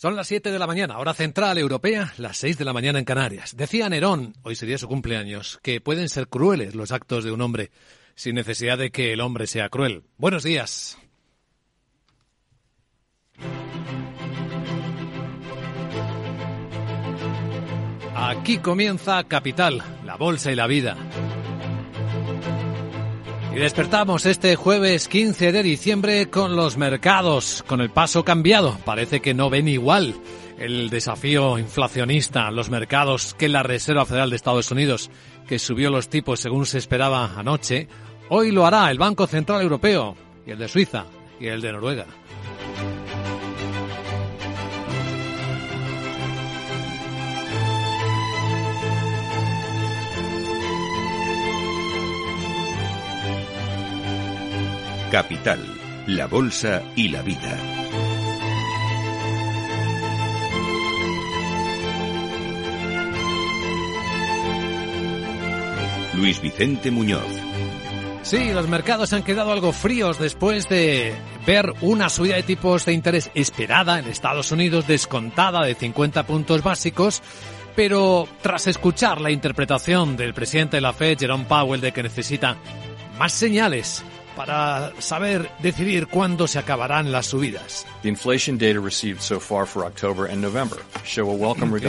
Son las 7 de la mañana, hora central europea, las 6 de la mañana en Canarias. Decía Nerón, hoy sería su cumpleaños, que pueden ser crueles los actos de un hombre, sin necesidad de que el hombre sea cruel. Buenos días. Aquí comienza Capital, la bolsa y la vida. Y despertamos este jueves 15 de diciembre con los mercados, con el paso cambiado. Parece que no ven igual el desafío inflacionista, los mercados que la Reserva Federal de Estados Unidos, que subió los tipos según se esperaba anoche, hoy lo hará el Banco Central Europeo y el de Suiza y el de Noruega. Capital, la Bolsa y la Vida. Luis Vicente Muñoz. Sí, los mercados han quedado algo fríos después de ver una subida de tipos de interés esperada en Estados Unidos, descontada de 50 puntos básicos, pero tras escuchar la interpretación del presidente de la Fed, Jerome Powell, de que necesita más señales para saber decidir cuándo se acabarán las subidas.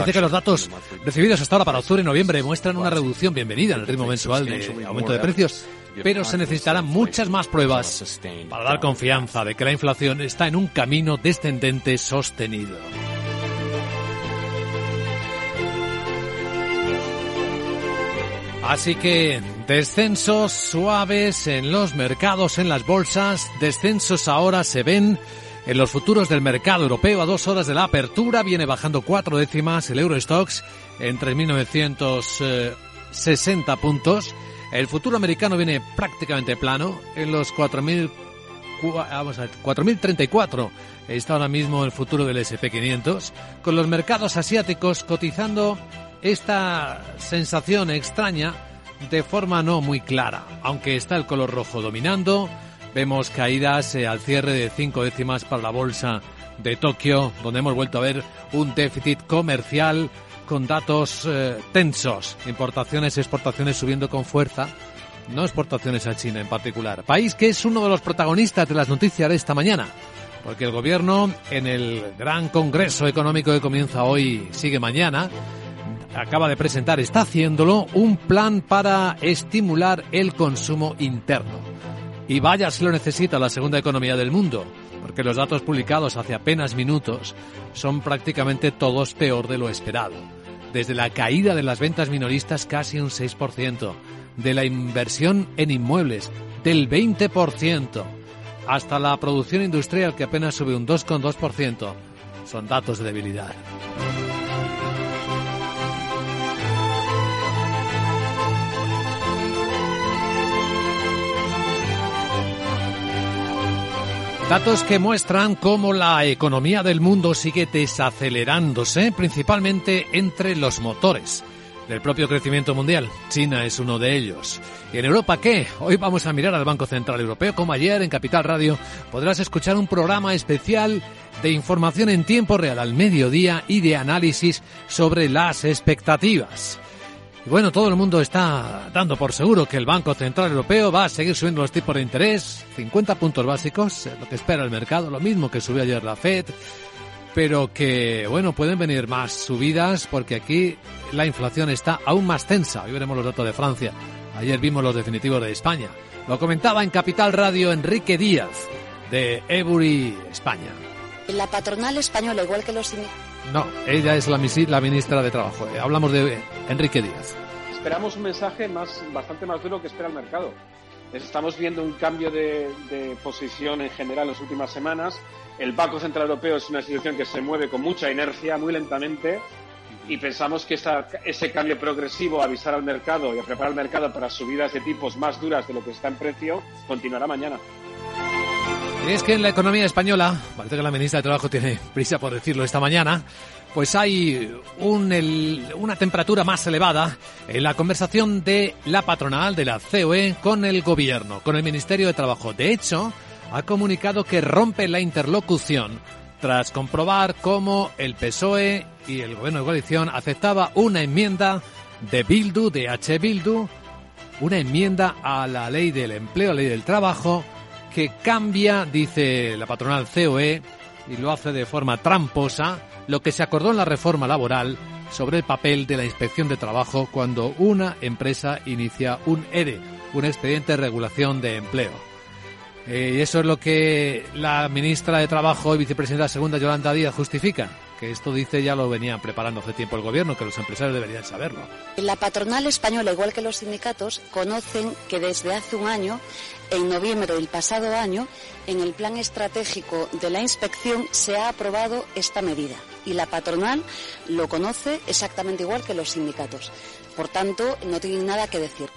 Dice que los datos recibidos hasta ahora para octubre y noviembre muestran una reducción bienvenida en el ritmo mensual de aumento de precios, pero se necesitarán muchas más pruebas para dar confianza de que la inflación está en un camino descendente sostenido. Así que descensos suaves en los mercados, en las bolsas, descensos ahora se ven en los futuros del mercado europeo. A dos horas de la apertura, viene bajando cuatro décimas el Eurostox en 3.960 puntos. El futuro americano viene prácticamente plano en los 4.000 vamos a 4.034 está ahora mismo el futuro del SP500, con los mercados asiáticos cotizando esta sensación extraña de forma no muy clara. Aunque está el color rojo dominando, vemos caídas eh, al cierre de cinco décimas para la bolsa de Tokio, donde hemos vuelto a ver un déficit comercial con datos eh, tensos, importaciones exportaciones subiendo con fuerza, no exportaciones a China en particular, país que es uno de los protagonistas de las noticias de esta mañana, porque el gobierno en el gran congreso económico que comienza hoy, sigue mañana, acaba de presentar, está haciéndolo, un plan para estimular el consumo interno. Y vaya si lo necesita la segunda economía del mundo, porque los datos publicados hace apenas minutos son prácticamente todos peor de lo esperado. Desde la caída de las ventas minoristas casi un 6%, de la inversión en inmuebles del 20%, hasta la producción industrial que apenas sube un 2,2%, son datos de debilidad. Datos que muestran cómo la economía del mundo sigue desacelerándose, principalmente entre los motores del propio crecimiento mundial. China es uno de ellos. ¿Y en Europa qué? Hoy vamos a mirar al Banco Central Europeo. Como ayer en Capital Radio podrás escuchar un programa especial de información en tiempo real al mediodía y de análisis sobre las expectativas. Y bueno, todo el mundo está dando por seguro que el Banco Central Europeo va a seguir subiendo los tipos de interés, 50 puntos básicos, lo que espera el mercado, lo mismo que subió ayer la Fed, pero que, bueno, pueden venir más subidas porque aquí la inflación está aún más tensa. Hoy veremos los datos de Francia. Ayer vimos los definitivos de España. Lo comentaba en Capital Radio Enrique Díaz, de Ebury, España. La patronal española, igual que los no, ella es la, la ministra de Trabajo. Eh, hablamos de Enrique Díaz. Esperamos un mensaje más, bastante más duro que espera el mercado. Estamos viendo un cambio de, posición en general en las últimas semanas. El Banco Central Europeo es una institución que se mueve con mucha inercia, muy lentamente, y pensamos que ese cambio progresivo, avisar al mercado y a preparar el mercado para subidas de tipos más duras de lo que está en precio, continuará mañana. Y es que en la economía española, parece que la ministra de Trabajo tiene prisa por decirlo esta mañana, pues hay una temperatura más elevada en la conversación de la patronal de la COE con el gobierno, con el Ministerio de Trabajo. De hecho, ha comunicado que rompe la interlocución tras comprobar cómo el PSOE y el gobierno de coalición aceptaba una enmienda de Bildu, de H. Bildu, una enmienda a la ley del empleo, a la ley del trabajo, que cambia, dice la patronal COE, y lo hace de forma tramposa, lo que se acordó en la reforma laboral sobre el papel de la inspección de trabajo cuando una empresa inicia un ERE, un expediente de regulación de empleo. Eh, y eso es lo que la ministra de Trabajo y vicepresidenta segunda, Yolanda Díaz, justifica que esto dice ya lo venía preparando hace tiempo el gobierno, que los empresarios deberían saberlo. La patronal española, igual que los sindicatos, conocen que desde hace un año, en noviembre del pasado año, en el plan estratégico de la inspección se ha aprobado esta medida y la patronal lo conoce exactamente igual que los sindicatos. Por tanto, no tienen nada que decir.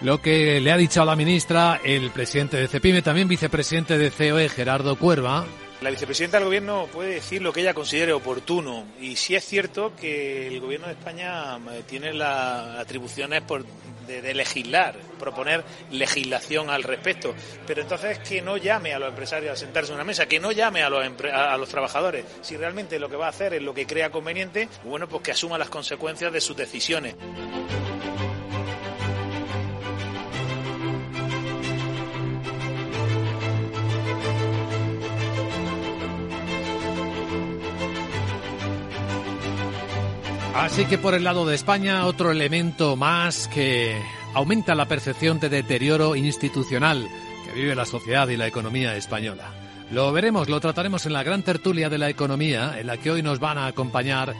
Lo que le ha dicho a la ministra el presidente de CEPIME, también vicepresidente de COE, Gerardo Cuerva, la vicepresidenta del Gobierno puede decir lo que ella considere oportuno y sí es cierto que el Gobierno de España eh, tiene las atribuciones de, legislar, proponer legislación al respecto, pero entonces que no llame a los empresarios a sentarse en una mesa, que no llame a los, a los trabajadores. Si realmente lo que va a hacer es lo que crea conveniente, bueno, pues que asuma las consecuencias de sus decisiones. Así que por el lado de España, otro elemento más que aumenta la percepción de deterioro institucional que vive la sociedad y la economía española. Lo veremos, lo trataremos en la gran tertulia de la economía, en la que hoy nos van a acompañar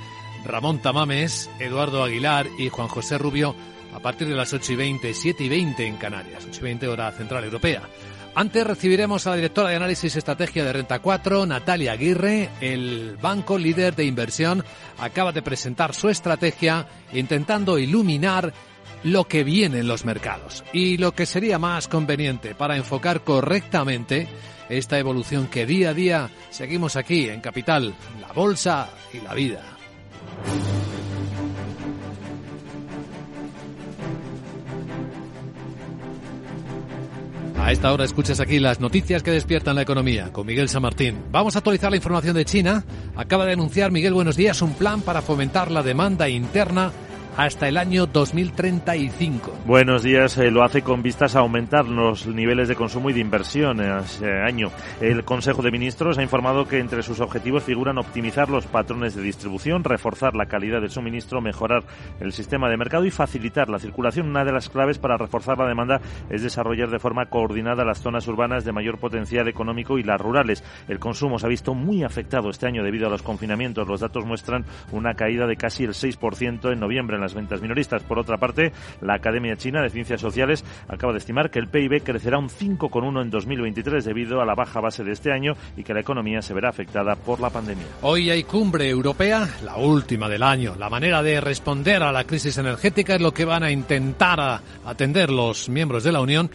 Ramón Tamames, Eduardo Aguilar y Juan José Rubio a partir de las 8 y 20, 7 y 20 en Canarias, 8 y 20 hora central europea. Antes recibiremos a la directora de análisis estrategia de Renta 4, Natalia Aguirre. El banco líder de inversión acaba de presentar su estrategia intentando iluminar lo que viene en los mercados y lo que sería más conveniente para enfocar correctamente esta evolución que día a día seguimos aquí en Capital, la Bolsa y la Vida. A esta hora escuchas aquí las noticias que despiertan la economía con Miguel San Martín. Vamos a actualizar la información de China. Acaba de anunciar Miguel Buenos Días un plan para fomentar la demanda interna hasta el año 2035. Buenos días, eh, lo hace con vistas a aumentar los niveles de consumo y de inversión ese año. El Consejo de Ministros ha informado que entre sus objetivos figuran optimizar los patrones de distribución, reforzar la calidad del suministro, mejorar el sistema de mercado y facilitar la circulación. Una de las claves para reforzar la demanda es desarrollar de forma coordinada las zonas urbanas de mayor potencial económico y las rurales. El consumo se ha visto muy afectado este año debido a los confinamientos. Los datos muestran una caída de casi el 6% en noviembre en las ventas minoristas. Por otra parte, la Academia China de Ciencias Sociales acaba de estimar que el PIB crecerá un 5,1 en 2023 debido a la baja base de este año y que la economía se verá afectada por la pandemia. Hoy hay cumbre europea, la última del año. La manera de responder a la crisis energética es lo que van a intentar atender los miembros de la Unión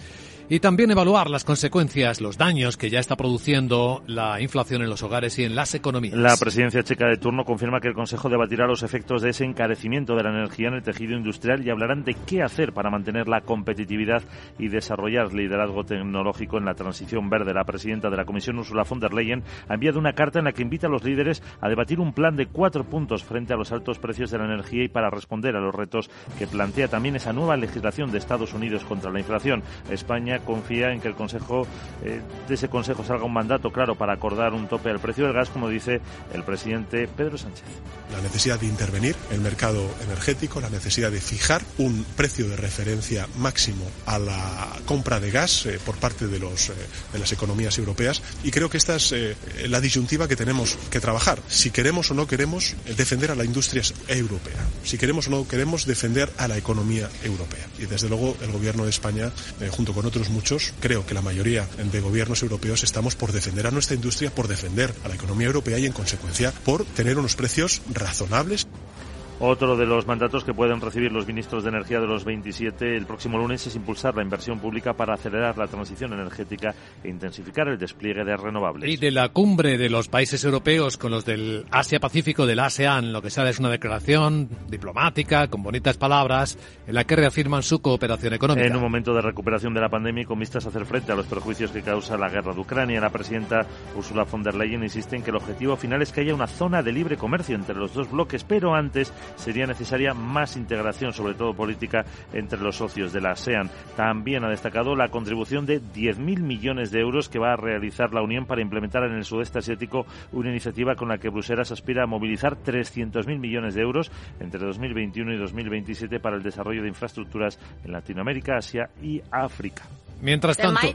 y también evaluar las consecuencias, los daños que ya está produciendo la inflación en los hogares y en las economías. La presidencia checa de turno confirma que el Consejo debatirá los efectos de ese encarecimiento de la energía en el tejido industrial y hablarán de qué hacer para mantener la competitividad y desarrollar liderazgo tecnológico en la transición verde. La presidenta de la Comisión, Ursula von der Leyen, ha enviado una carta en la que invita a los líderes a debatir un plan de cuatro puntos frente a los altos precios de la energía y para responder a los retos que plantea también esa nueva legislación de Estados Unidos contra la inflación. España confía en que el Consejo, eh, de ese Consejo salga un mandato claro para acordar un tope al precio del gas, como dice el presidente Pedro Sánchez. La necesidad de intervenir en el mercado energético, la necesidad de fijar un precio de referencia máximo a la compra de gas eh, por parte de, los, eh, de las economías europeas y creo que esta es la disyuntiva que tenemos que trabajar. Si queremos o no queremos defender a la industria europea, si queremos o no queremos defender a la economía europea. Y desde luego el Gobierno de España, junto con otros muchos, creo que la mayoría de gobiernos europeos estamos por defender a nuestra industria, por defender a la economía europea y en consecuencia por tener unos precios razonables. Otro de los mandatos que pueden recibir los ministros de Energía de los 27 el próximo lunes es impulsar la inversión pública para acelerar la transición energética e intensificar el despliegue de renovables. Y de la cumbre de los países europeos con los del Asia-Pacífico, del ASEAN, lo que sale es una declaración diplomática, con bonitas palabras, en la que reafirman su cooperación económica. En un momento de recuperación de la pandemia y con vistas a hacer frente a los perjuicios que causa la guerra de Ucrania, la presidenta Ursula von der Leyen insiste en que el objetivo final es que haya una zona de libre comercio entre los dos bloques, pero antes sería necesaria más integración, sobre todo política, entre los socios de la ASEAN. También ha destacado la contribución de 10.000 millones de euros que va a realizar la Unión para implementar en el sudeste asiático una iniciativa con la que Bruselas aspira a movilizar 300.000 millones de euros entre 2021 y 2027 para el desarrollo de infraestructuras en Latinoamérica, Asia y África. Mientras tanto,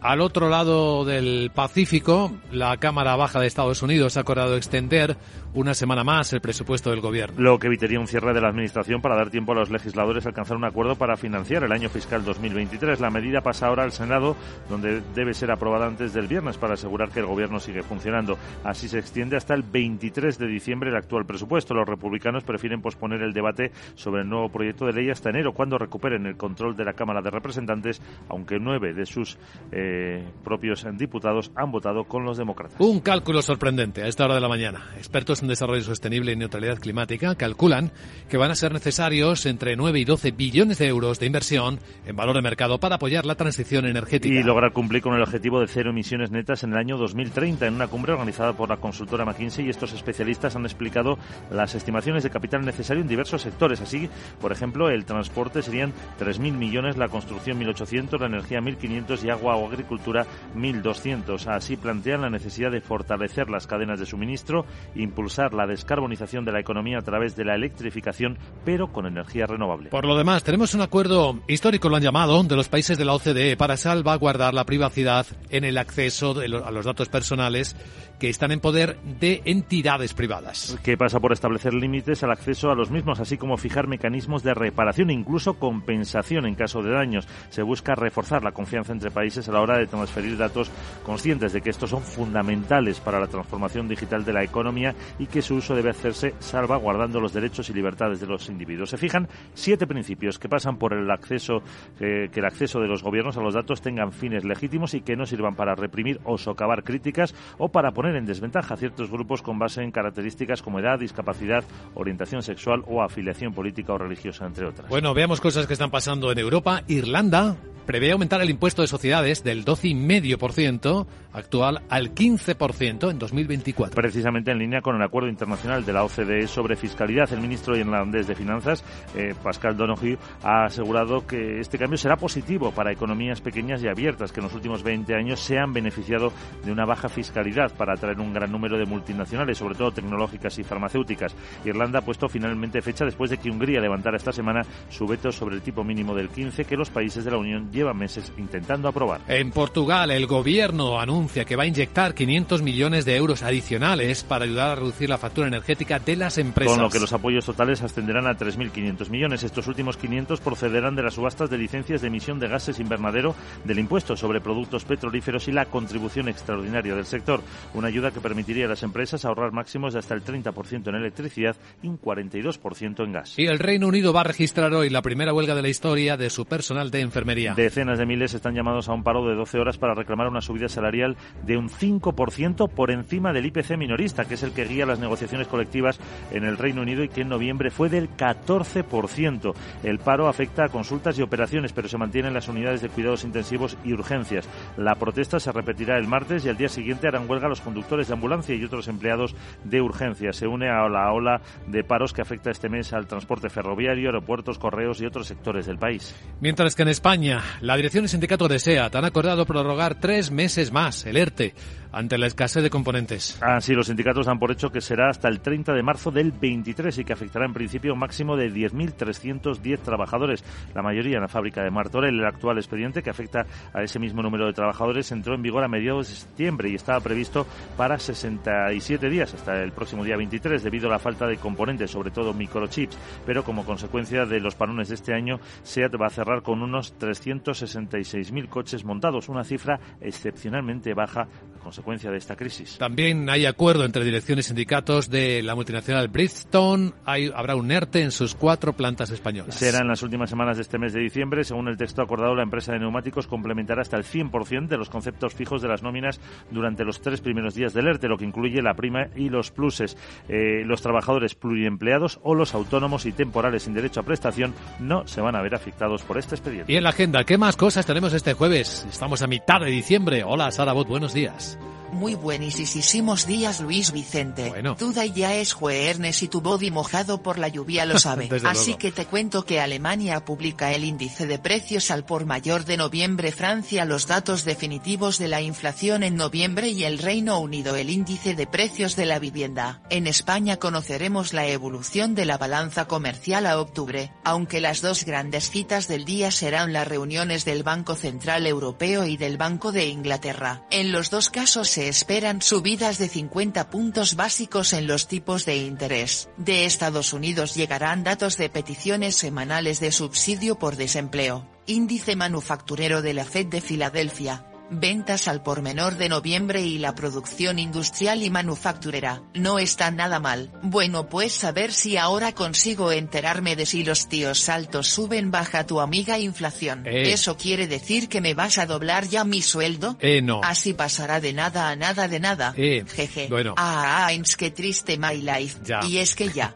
al otro lado del Pacífico, la Cámara Baja de Estados Unidos ha acordado extender una semana más el presupuesto del gobierno. Lo que evitaría un cierre de la Administración para dar tiempo a los legisladores a alcanzar un acuerdo para financiar el año fiscal 2023. La medida pasa ahora al Senado, donde debe ser aprobada antes del viernes para asegurar que el gobierno sigue funcionando. Así se extiende hasta el 23 de diciembre el actual presupuesto. Los republicanos prefieren posponer el debate sobre el nuevo proyecto de ley hasta enero, cuando recuperen el control de la Cámara de Representantes, aunque nueve de sus eh, propios diputados han votado con los demócratas. Un cálculo sorprendente a esta hora de la mañana. Expertos en Desarrollo Sostenible y Neutralidad Climática calculan que van a ser necesarios entre 9 y 12 billones de euros de inversión en valor de mercado para apoyar la transición energética. Y lograr cumplir con el objetivo de cero emisiones netas en el año 2030 en una cumbre organizada por la consultora McKinsey y estos especialistas han explicado las estimaciones de capital necesario en diversos sectores. Así, por ejemplo, el transporte serían 3.000 millones, la construcción 1.800, la energía 1.500 y agua o agricultura 1.200. Así plantean la necesidad de fortalecer las cadenas de suministro, impulsar la descarbonización de la economía a través de la electrificación, pero con energía renovable. Por lo demás, tenemos un acuerdo histórico, lo han llamado, de los países de la OCDE para salvaguardar la privacidad en el acceso a los datos personales que están en poder de entidades privadas. Que pasa por establecer límites al acceso a los mismos, así como fijar mecanismos de reparación e incluso compensación en caso de daños. Se busca reforzar la confianza entre países a la hora de transferir datos conscientes de que estos son fundamentales para la transformación digital de la economía y que su uso debe hacerse salvaguardando los derechos y libertades de los individuos. Se fijan siete principios que pasan por el acceso, eh, que el acceso de los gobiernos a los datos tengan fines legítimos y que no sirvan para reprimir o socavar críticas o para poner en desventaja a ciertos grupos con base en características como edad, discapacidad, orientación sexual o afiliación política o religiosa, entre otras. Bueno, veamos cosas que están pasando en Europa. Irlanda prevé aumentar el impuesto de sociedades del 12,5% actual al 15% en 2024. Precisamente en línea con el acuerdo internacional de la OCDE sobre fiscalidad, el ministro irlandés de Finanzas, eh, Pascal Donoghue, ha asegurado que este cambio será positivo para economías pequeñas y abiertas que en los últimos 20 años se han beneficiado de una baja fiscalidad para atraer un gran número de multinacionales, sobre todo tecnológicas y farmacéuticas. Irlanda ha puesto finalmente fecha después de que Hungría levantara esta semana su veto sobre el tipo mínimo del 15 que los países de la Unión llevan meses intentando aprobar. En Portugal, el gobierno anuncia que va a inyectar 500 millones de euros adicionales para ayudar a reducir la factura energética de las empresas. Con lo que los apoyos totales ascenderán a 3.500 millones. Estos últimos 500 procederán de las subastas de licencias de emisión de gases invernadero, del impuesto sobre productos petrolíferos y la contribución extraordinaria del sector. Una ayuda que permitiría a las empresas ahorrar máximos de hasta el 30% en electricidad y un 42% en gas. Y el Reino Unido va a registrar hoy la primera huelga de la historia de su personal de enfermería. Decenas de miles están llamados a un paro de 12 horas para reclamar una subida salarial de un 5% por encima del IPC minorista, que es el que guía las negociaciones colectivas en el Reino Unido y que en noviembre fue del 14%. El paro afecta a consultas y operaciones, pero se mantienen las unidades de cuidados intensivos y urgencias. La protesta se repetirá el martes y al día siguiente harán huelga los conductores de ambulancia y otros empleados de urgencia. Se une a la ola de paros que afecta este mes al transporte ferroviario, aeropuertos, correos y otros sectores del país. Mientras que en España, la dirección y sindicato de SEAT han acordado prorrogar tres meses más el ERTE ante la escasez de componentes. Así, los sindicatos dan por hecho que será hasta el 30 de marzo del 23 y que afectará en principio un máximo de 10.310 trabajadores, la mayoría en la fábrica de Martorell. El actual expediente, que afecta a ese mismo número de trabajadores, entró en vigor a mediados de septiembre y estaba previsto para 67 días, hasta el próximo día 23, debido a la falta de componentes, sobre todo microchips. Pero como consecuencia de los parones de este año, SEAT va a cerrar con unos 300 166.000 coches montados, una cifra excepcionalmente baja a de esta crisis. También hay acuerdo entre direcciones y sindicatos de la multinacional Bridgestone. Hay, habrá un ERTE en sus cuatro plantas españolas. Será en las últimas semanas de este mes de diciembre. Según el texto acordado, la empresa de neumáticos complementará hasta el 100% de los conceptos fijos de las nóminas durante los tres primeros días del ERTE, lo que incluye la prima y los pluses. Eh, los trabajadores pluriempleados o los autónomos y temporales sin derecho a prestación no se van a ver afectados por este expediente. Y en la agenda, ¿qué más cosas tenemos este jueves? Estamos a mitad de diciembre. Hola, Sara Bot, buenos días. Muy buenísimos días, Luis Vicente. Bueno. Duda ya es jueves y tu body mojado por la lluvia lo sabe. Así luego. que te cuento que Alemania publica el índice de precios al por mayor de noviembre, Francia los datos definitivos de la inflación en noviembre y el Reino Unido el índice de precios de la vivienda. En España conoceremos la evolución de la balanza comercial a octubre, aunque las dos grandes citas del día serán las reuniones del Banco Central Europeo y del Banco de Inglaterra. En los dos casos se esperan subidas de 50 puntos básicos en los tipos de interés. De Estados Unidos llegarán datos de peticiones semanales de subsidio por desempleo. Índice manufacturero de la Fed de Filadelfia. Ventas al por menor de noviembre y la producción industrial y manufacturera. No está nada mal. Bueno pues a ver si ahora consigo enterarme de si los tíos altos suben baja tu amiga inflación. Eh. ¿Eso quiere decir que me vas a doblar ya mi sueldo? Eh, no. Así pasará de nada a nada de nada. Eh, Jeje. bueno. Ah, es que triste my life. Ya. Y es que ya.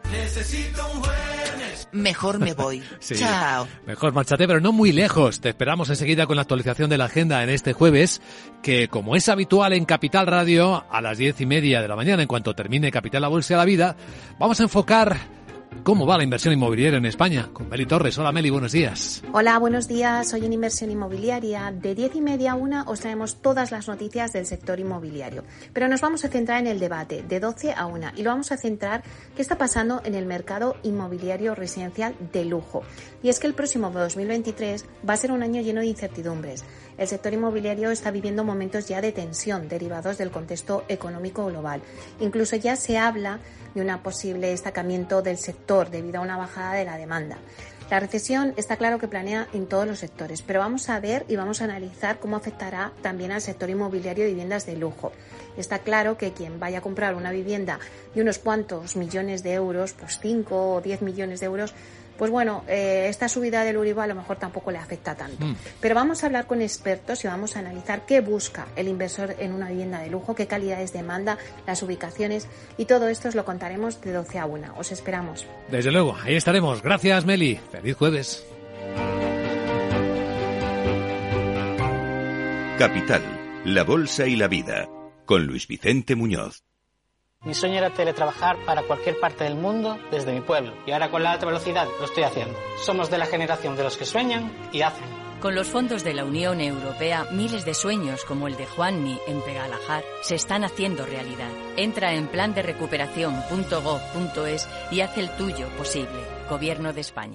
Mejor me voy. Sí. Chao. Mejor márchate, pero no muy lejos. Te esperamos enseguida con la actualización de la agenda en este jueves, que como es habitual en Capital Radio, a las diez y media de la mañana, en cuanto termine Capital La Bolsa de la Vida, vamos a enfocar cómo va la inversión inmobiliaria en España. Con Meli Torres. Hola Meli, buenos días. Hola, buenos días. Hoy en Inversión Inmobiliaria de 10 y media a 1 os traemos todas las noticias del sector inmobiliario. Pero nos vamos a centrar en el debate de 12 a 1 y lo vamos a centrar qué está pasando en el mercado inmobiliario residencial de lujo. Y es que el próximo 2023 va a ser un año lleno de incertidumbres. El sector inmobiliario está viviendo momentos ya de tensión derivados del contexto económico global. Incluso ya se habla de un posible destacamiento del sector debido a una bajada de la demanda. La recesión está claro que planea en todos los sectores, pero vamos a ver y vamos a analizar cómo afectará también al sector inmobiliario de viviendas de lujo. Está claro que quien vaya a comprar una vivienda de unos cuantos millones de euros, pues 5 o 10 millones de euros, pues bueno, eh, esta subida del Euribor a lo mejor tampoco le afecta tanto. Mm. Pero vamos a hablar con expertos y vamos a analizar qué busca el inversor en una vivienda de lujo, qué calidades demanda, las ubicaciones y todo esto os lo contaremos de 12 a 1. Os esperamos. Desde luego, ahí estaremos. Gracias Meli. Feliz jueves. Capital, la Bolsa y la Vida, con Luis Vicente Muñoz. Mi sueño era teletrabajar para cualquier parte del mundo desde mi pueblo y ahora con la alta velocidad lo estoy haciendo. Somos de la generación de los que sueñan y hacen. Con los fondos de la Unión Europea, miles de sueños como el de Juanmi en Pegalajar se están haciendo realidad. Entra en plan de recuperación.gov.es y haz el tuyo posible. Gobierno de España.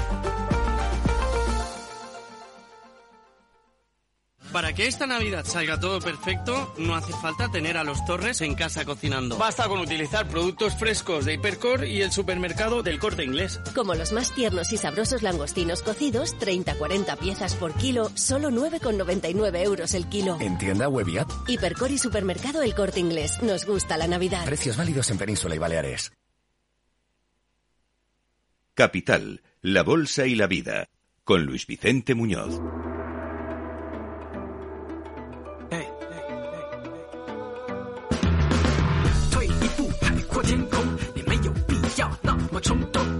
Para que esta Navidad salga todo perfecto, no hace falta tener a los Torres en casa cocinando. Basta con utilizar productos frescos de Hipercor y el supermercado del Corte Inglés. Como los más tiernos y sabrosos langostinos cocidos, 30-40 piezas por kilo, solo 9,99 euros el kilo. En tienda web y app. Hipercor y supermercado El Corte Inglés. Nos gusta la Navidad. Precios válidos en Península y Baleares. Capital, la Bolsa y la Vida, con Luis Vicente Muñoz.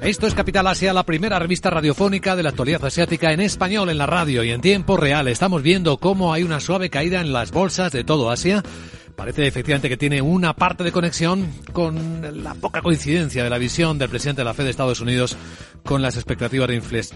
Esto es Capital Asia, la primera revista radiofónica de la actualidad asiática en español en la radio y en tiempo real. Estamos viendo cómo hay una suave caída en las bolsas de todo Asia, parece efectivamente que tiene una parte de conexión con la poca coincidencia de la visión del presidente de la Fed de Estados Unidos con las expectativas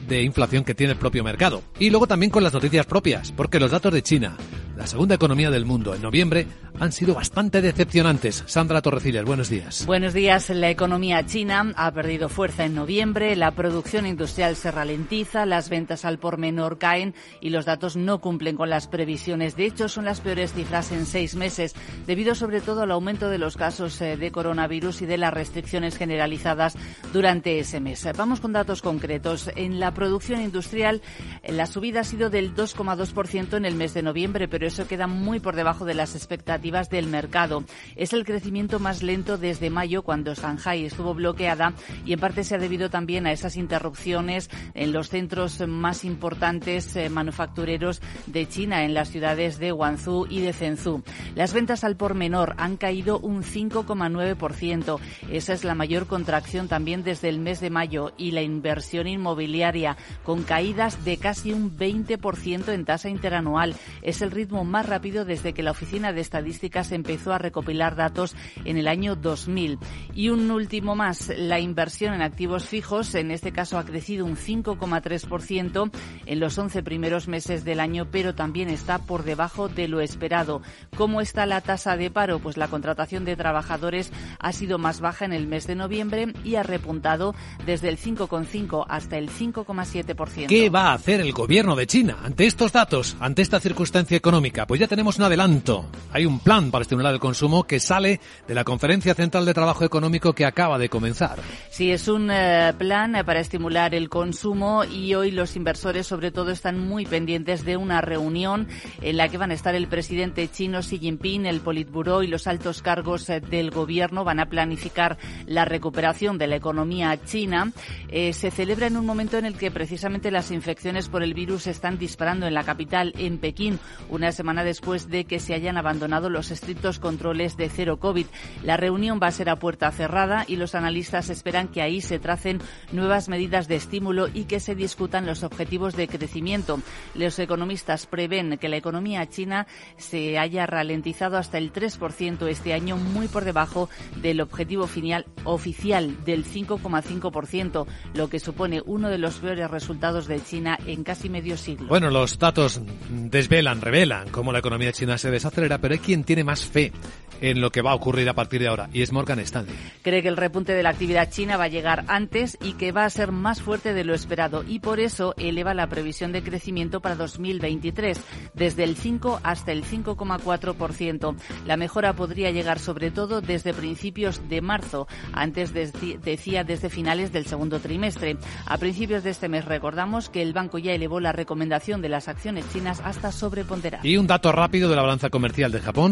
de, inflación que tiene el propio mercado. Y luego también con las noticias propias, porque los datos de China, la segunda economía del mundo en noviembre, han sido bastante decepcionantes. Sandra Torrecillas, buenos días. Buenos días. La economía china ha perdido fuerza en noviembre, la producción industrial se ralentiza, las ventas al por menor caen y los datos no cumplen con las previsiones. De hecho, son las peores cifras en seis meses, debido sobre todo al aumento de los casos eh, de coronavirus y de las restricciones generalizadas durante ese mes. Vamos con datos concretos. En la producción industrial, la subida ha sido del 2,2% en el mes de noviembre, pero eso queda muy por debajo de las expectativas del mercado. Es el crecimiento más lento desde mayo, cuando Shanghai estuvo bloqueada, y en parte se ha debido también a esas interrupciones en los centros más importantes eh, manufactureros de China, en las ciudades de Guangzhou y de Zhengzhou. Las ventas al por menor han caído un 5,9%. Esa es la mayor contracción también desde el mes de mayo y la inversión inmobiliaria, con caídas de casi un 20% en tasa interanual. Es el ritmo más rápido desde que la Oficina de Estadísticas empezó a recopilar datos en el año 2000. Y un último más, la inversión en activos fijos, en este caso ha crecido un 5,3% en los 11 primeros meses del año, pero también está por debajo de lo esperado. ¿Cómo está la tasa de paro? Pues la contratación de trabajadores ha sido más baja en el mes de noviembre y ha repuntado desde el 5,5 hasta el 5,7%. ¿Qué va a hacer el gobierno de China ante estos datos, ante esta circunstancia económica? Pues ya tenemos un adelanto. Hay un plan para estimular el consumo que sale de la Conferencia Central de Trabajo Económico que acaba de comenzar. Sí, es un eh, plan para estimular el consumo y hoy los inversores sobre todo están muy pendientes de una reunión en la que van a estar el presidente chino Xi Jinping, el Politburo y los altos cargos eh, del gobierno. Van a planificar la recuperación de la economía china. Eh, se celebra en un momento en el que precisamente las infecciones por el virus están disparando en la capital, en Pekín, una semana después de que se hayan abandonado los estrictos controles de cero COVID. La reunión va a ser a puerta cerrada y los analistas esperan que ahí se tracen nuevas medidas de estímulo y que se discutan los objetivos de crecimiento. Los economistas prevén que la economía china se haya ralentizado hasta el 3% este año, muy por debajo del objetivo final oficial del 5,5%, lo que supone uno de los peores resultados de China en casi medio siglo. Bueno, los datos desvelan, revelan cómo la economía china se desacelera, pero hay quien tiene más fe en lo que va a ocurrir a partir de ahora, y es Morgan Stanley. Cree que el repunte de la actividad china va a llegar antes y que va a ser más fuerte de lo esperado, y por eso eleva la previsión de crecimiento para 2023, desde el 5 hasta el 5,4%. La mejora podría llegar sobre todo desde principios de marzo, antes decía desde finales del segundo trimestre. A principios de este mes recordamos que el banco ya elevó la recomendación de las acciones chinas hasta sobreponderar. Y un dato rápido de la balanza comercial de Japón.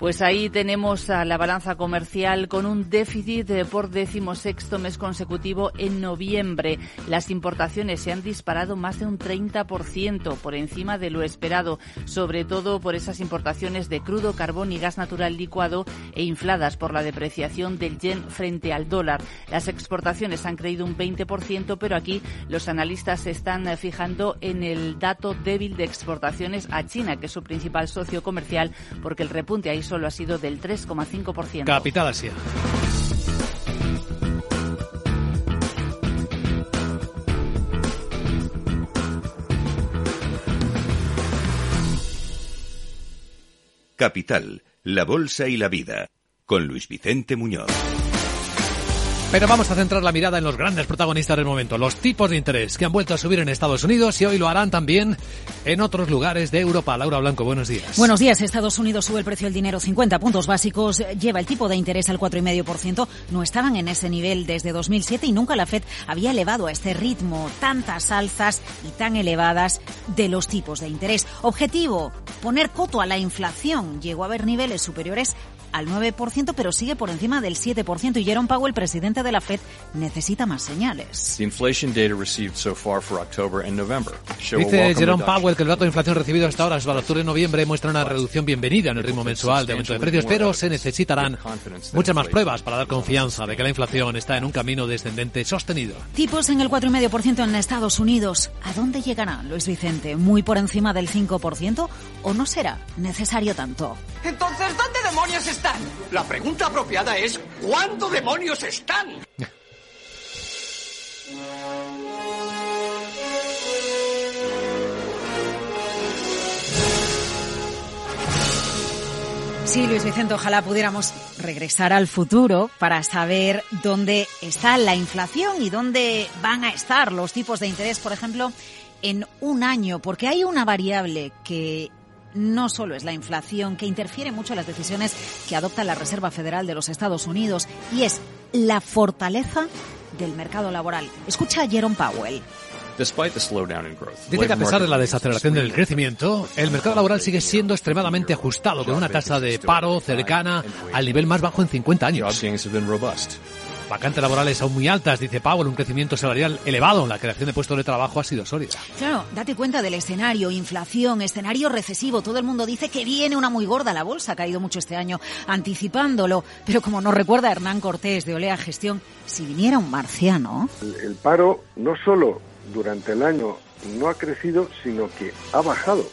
Pues ahí tenemos a la balanza comercial con un déficit por decimosexto mes consecutivo en noviembre. Las importaciones se han disparado más de un 30% por encima de lo esperado, sobre todo por esas importaciones de crudo, carbón y gas natural licuado e infladas por la depreciación del yen frente al dólar. Las exportaciones han creído un 20%, pero aquí los analistas se están fijando en el dato débil de exportaciones a China, que es su principal socio comercial, porque el repunte ahí solo ha sido del 3,5%. Capital Asia. Capital, la Bolsa y la Vida, con Luis Vicente Muñoz. Pero vamos a centrar la mirada en los grandes protagonistas del momento, los tipos de interés que han vuelto a subir en Estados Unidos y hoy lo harán también en otros lugares de Europa. Laura Blanco, buenos días. Buenos días. Estados Unidos sube el precio del dinero 50 puntos básicos, lleva el tipo de interés al 4,5%. No estaban en ese nivel desde 2007 y nunca la Fed había elevado a este ritmo tantas alzas y tan elevadas de los tipos de interés. Objetivo, poner coto a la inflación. Llegó a haber niveles superiores al 9%, pero sigue por encima del 7%. Y Jerome Powell, presidente de la Fed, necesita más señales. Dice Jerome Powell que el dato de inflación recibido hasta ahora, hasta octubre de noviembre, muestra una reducción bienvenida en el ritmo mensual de aumento de precios, pero se necesitarán muchas más pruebas para dar confianza de que la inflación está en un camino descendente sostenido. Tipos en el 4,5% en Estados Unidos. ¿A dónde llegará, Luis Vicente? ¿Muy por encima del 5% o no será necesario tanto? Entonces, ¿dónde demonios La pregunta apropiada es ¿cuándo demonios están? Sí, Luis Vicente, ojalá pudiéramos regresar al futuro para saber dónde está la inflación y dónde van a estar los tipos de interés, por ejemplo, en un año, porque hay una variable que no solo es la inflación, que interfiere mucho en las decisiones que adopta la Reserva Federal de los Estados Unidos, y es la fortaleza del mercado laboral. Escucha a Jerome Powell. Dice que a pesar de la desaceleración del crecimiento, el mercado laboral sigue siendo extremadamente ajustado, con una tasa de paro cercana al nivel más bajo en 50 años. Vacantes laborales aún muy altas, dice Powell, un crecimiento salarial elevado, la creación de puestos de trabajo ha sido sólida. Claro, date cuenta del escenario, inflación, escenario recesivo, todo el mundo dice que viene una muy gorda, la bolsa ha caído mucho este año, anticipándolo, pero como nos recuerda Hernán Cortés de Olea Gestión, si viniera un marciano... El, el paro no solo durante el año no ha crecido, sino que ha bajado.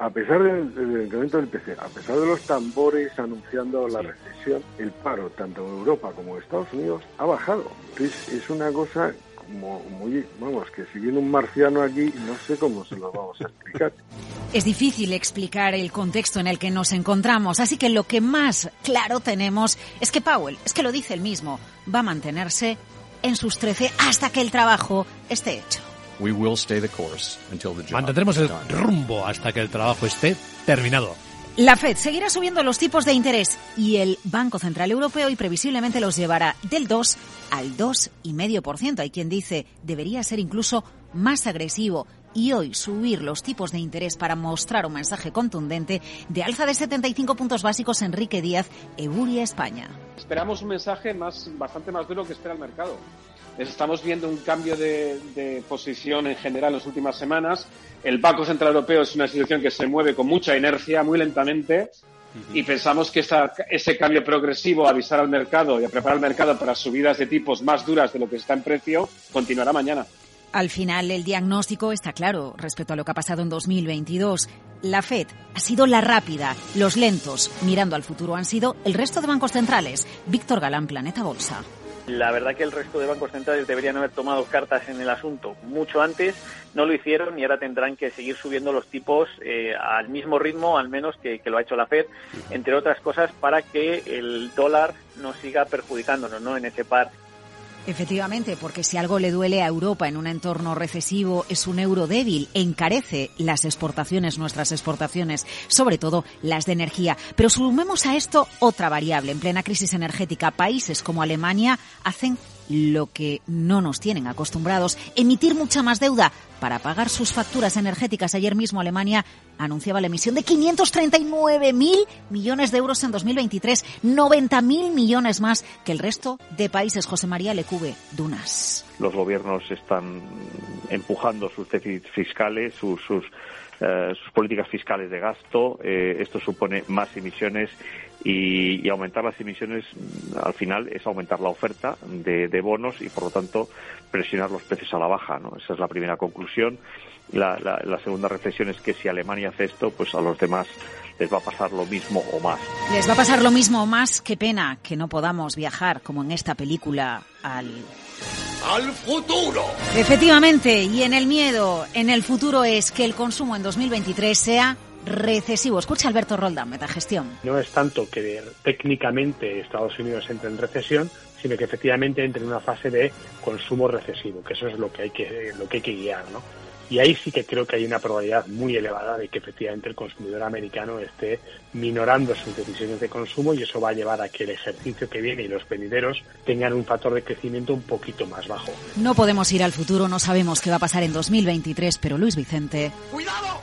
A pesar del, incremento del PC, a pesar de los tambores anunciando la recesión, el paro, tanto en Europa como en Estados Unidos, ha bajado. Entonces, es una cosa como muy, vamos, que si viene un marciano aquí, no sé cómo se lo vamos a explicar. Es difícil explicar el contexto en el que nos encontramos, así que lo que más claro tenemos es que Powell, es que lo dice él mismo, va a mantenerse en sus 13 hasta que el trabajo esté hecho. Mantendremos el rumbo hasta que el trabajo esté terminado. La Fed seguirá subiendo los tipos de interés y el Banco Central Europeo y previsiblemente los llevará del 2 al 2,5%. Hay quien dice debería ser incluso más agresivo y hoy subir los tipos de interés para mostrar un mensaje contundente de alza de 75 puntos básicos Enrique Díaz, Eburia, España. Esperamos un mensaje más, bastante más duro que espera el mercado. Estamos viendo un cambio de, posición en general en las últimas semanas. El Banco Central Europeo es una institución que se mueve con mucha inercia, muy lentamente, y pensamos que ese cambio progresivo, avisar al mercado y a preparar al mercado para subidas de tipos más duras de lo que está en precio, continuará mañana. Al final, el diagnóstico está claro respecto a lo que ha pasado en 2022. La Fed ha sido la rápida, los lentos, mirando al futuro han sido el resto de bancos centrales. Víctor Galán, Planeta Bolsa. La verdad que el resto de bancos centrales deberían haber tomado cartas en el asunto mucho antes, no lo hicieron y ahora tendrán que seguir subiendo los tipos eh, al mismo ritmo, al menos que, que, lo ha hecho la Fed, entre otras cosas para que el dólar no siga perjudicándonos ¿no? en ese par Efectivamente, porque si algo le duele a Europa en un entorno recesivo es un euro débil, encarece las exportaciones, nuestras exportaciones, sobre todo las de energía. Pero sumemos a esto otra variable. En plena crisis energética, países como Alemania hacen lo que no nos tienen acostumbrados, emitir mucha más deuda para pagar sus facturas energéticas. Ayer mismo Alemania anunciaba la emisión de 539.000 millones de euros en 2023, 90.000 millones más que el resto de países. José María Lecube, Dunas. Los gobiernos están empujando sus déficits fiscales, sus, sus, eh, sus políticas fiscales de gasto. Eh, esto supone más emisiones y, aumentar las emisiones al final es aumentar la oferta de, bonos y por lo tanto presionar los precios a la baja. ¿no? Esa es la primera conclusión. La, la, segunda reflexión es que si Alemania hace esto, pues a los demás les va a pasar lo mismo o más. Les va a pasar lo mismo o más. Qué pena que no podamos viajar como en esta película al al futuro. Efectivamente, y en el miedo, en el futuro es que el consumo en 2023 sea recesivo. Escucha Alberto Roldán, Metagestión. No es tanto que técnicamente Estados Unidos entre en recesión, sino que efectivamente entre en una fase de consumo recesivo, que eso es lo que hay que, lo que, hay que guiar, ¿no? Y ahí sí que creo que hay una probabilidad muy elevada de que efectivamente el consumidor americano esté minorando sus decisiones de consumo y eso va a llevar a que el ejercicio que viene y los venideros tengan un factor de crecimiento un poquito más bajo. No podemos ir al futuro, no sabemos qué va a pasar en 2023, pero Luis Vicente. ¡Cuidado!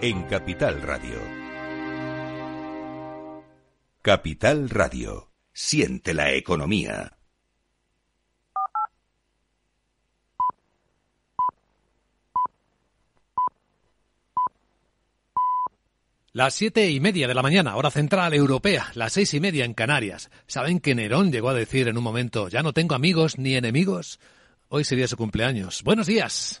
en Capital Radio. Capital Radio. Siente la economía. Las siete y media de la mañana, hora central europea, las seis y media en Canarias. ¿Saben que Nerón llegó a decir en un momento, ya no tengo amigos ni enemigos? Hoy sería su cumpleaños. Buenos días.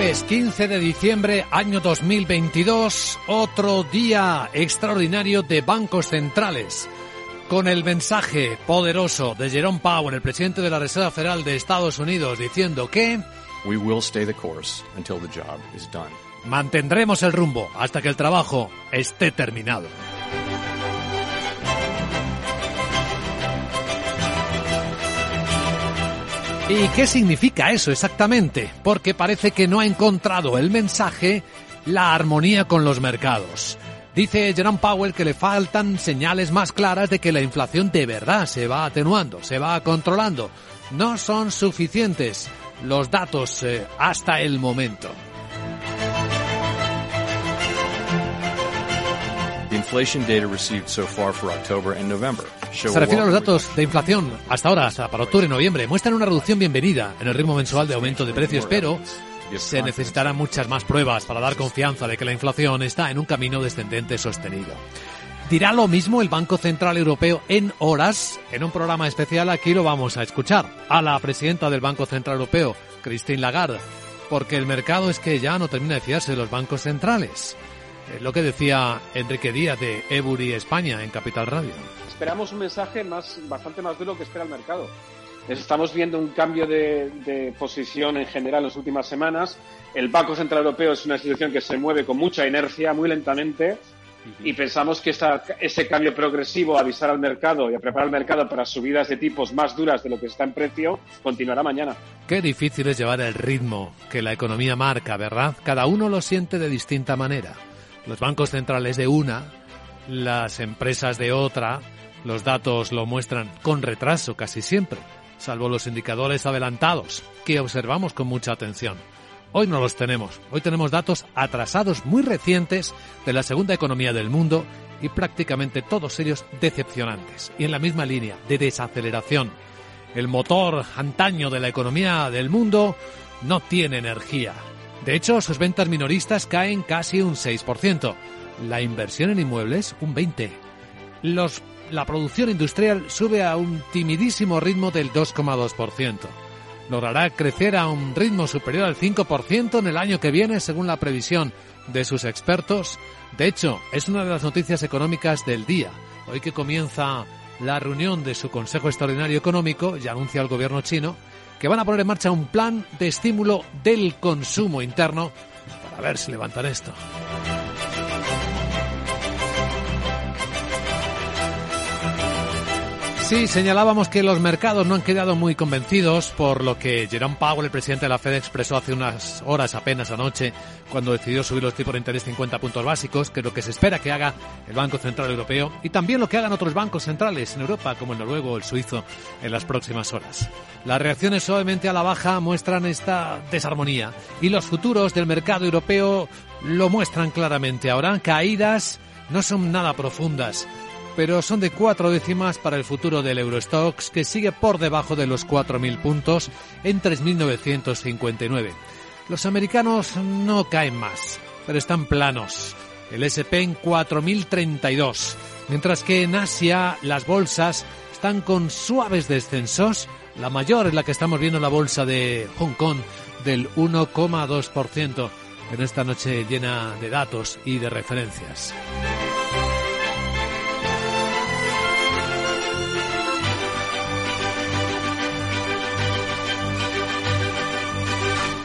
Jueves 15 de diciembre, año 2022, otro día extraordinario de bancos centrales. Con el mensaje poderoso de Jerome Powell, el presidente de la Reserva Federal de Estados Unidos, diciendo que We will stay the course until the job is done. mantendremos el rumbo hasta que el trabajo esté terminado. ¿Y qué significa eso exactamente? Porque parece que no ha encontrado el mensaje la armonía con los mercados. Dice Jerome Powell que le faltan señales más claras de que la inflación de verdad se va atenuando, se va controlando. No son suficientes los datos eh, hasta el momento. Inflation data received so far for October and November Se refiere a los datos de inflación hasta ahora, hasta para octubre y noviembre. Muestran una reducción bienvenida en el ritmo mensual de aumento de precios, pero se necesitarán muchas más pruebas para dar confianza de que la inflación está en un camino descendente sostenido. Dirá lo mismo el Banco Central Europeo en horas. En un programa especial aquí lo vamos a escuchar a la presidenta del Banco Central Europeo, Christine Lagarde, porque el mercado es que ya no termina de fiarse de los bancos centrales. Es lo que decía Enrique Díaz de Ebury España en Capital Radio. Esperamos un mensaje más, bastante más duro que espera el mercado. Estamos viendo un cambio de, de posición en general en las últimas semanas. El Banco Central Europeo es una institución que se mueve con mucha inercia, muy lentamente, y pensamos que esta- ese cambio progresivo, a avisar al mercado y a preparar al mercado para subidas de tipos más duras de lo que está en precio, continuará mañana. Qué difícil es llevar el ritmo que la economía marca, ¿verdad? Cada uno lo siente de distinta manera. Los bancos centrales de una, las empresas de otra, los datos lo muestran con retraso casi siempre, salvo los indicadores adelantados, que observamos con mucha atención. Hoy no los tenemos. Hoy tenemos datos atrasados muy recientes de la segunda economía del mundo y prácticamente todos ellos decepcionantes. Y en la misma línea de desaceleración. El motor antaño de la economía del mundo no tiene energía. De hecho, sus ventas minoristas caen casi un 6%. La inversión en inmuebles un 20%. Los, la producción industrial sube a un timidísimo ritmo del 2,2% logrará crecer a un ritmo superior al 5% en el año que viene, según la previsión de sus expertos. De hecho, es una de las noticias económicas del día. Hoy que comienza la reunión de su Consejo Extraordinario Económico, ya anuncia el gobierno chino que van a poner en marcha un plan de estímulo del consumo interno para ver si levantan esto. Sí, señalábamos que los mercados no han quedado muy convencidos, por lo que Jerome Powell, el presidente de la Fed, expresó hace unas horas apenas anoche, cuando decidió subir los tipos de interés 50 puntos básicos, que es lo que se espera que haga el Banco Central Europeo y también lo que hagan otros bancos centrales en Europa, como el noruego o el suizo, en las próximas horas. Las reacciones suavemente a la baja muestran esta desarmonía y los futuros del mercado europeo lo muestran claramente. Ahora caídas no son nada profundas pero son de cuatro décimas para el futuro del Eurostox, que sigue por debajo de los 4.000 puntos en 3.959. Los americanos no caen más, pero están planos. El SP en 4.032, mientras que en Asia las bolsas están con suaves descensos. La mayor es la que estamos viendo en la bolsa de Hong Kong, del 1,2%, en esta noche llena de datos y de referencias.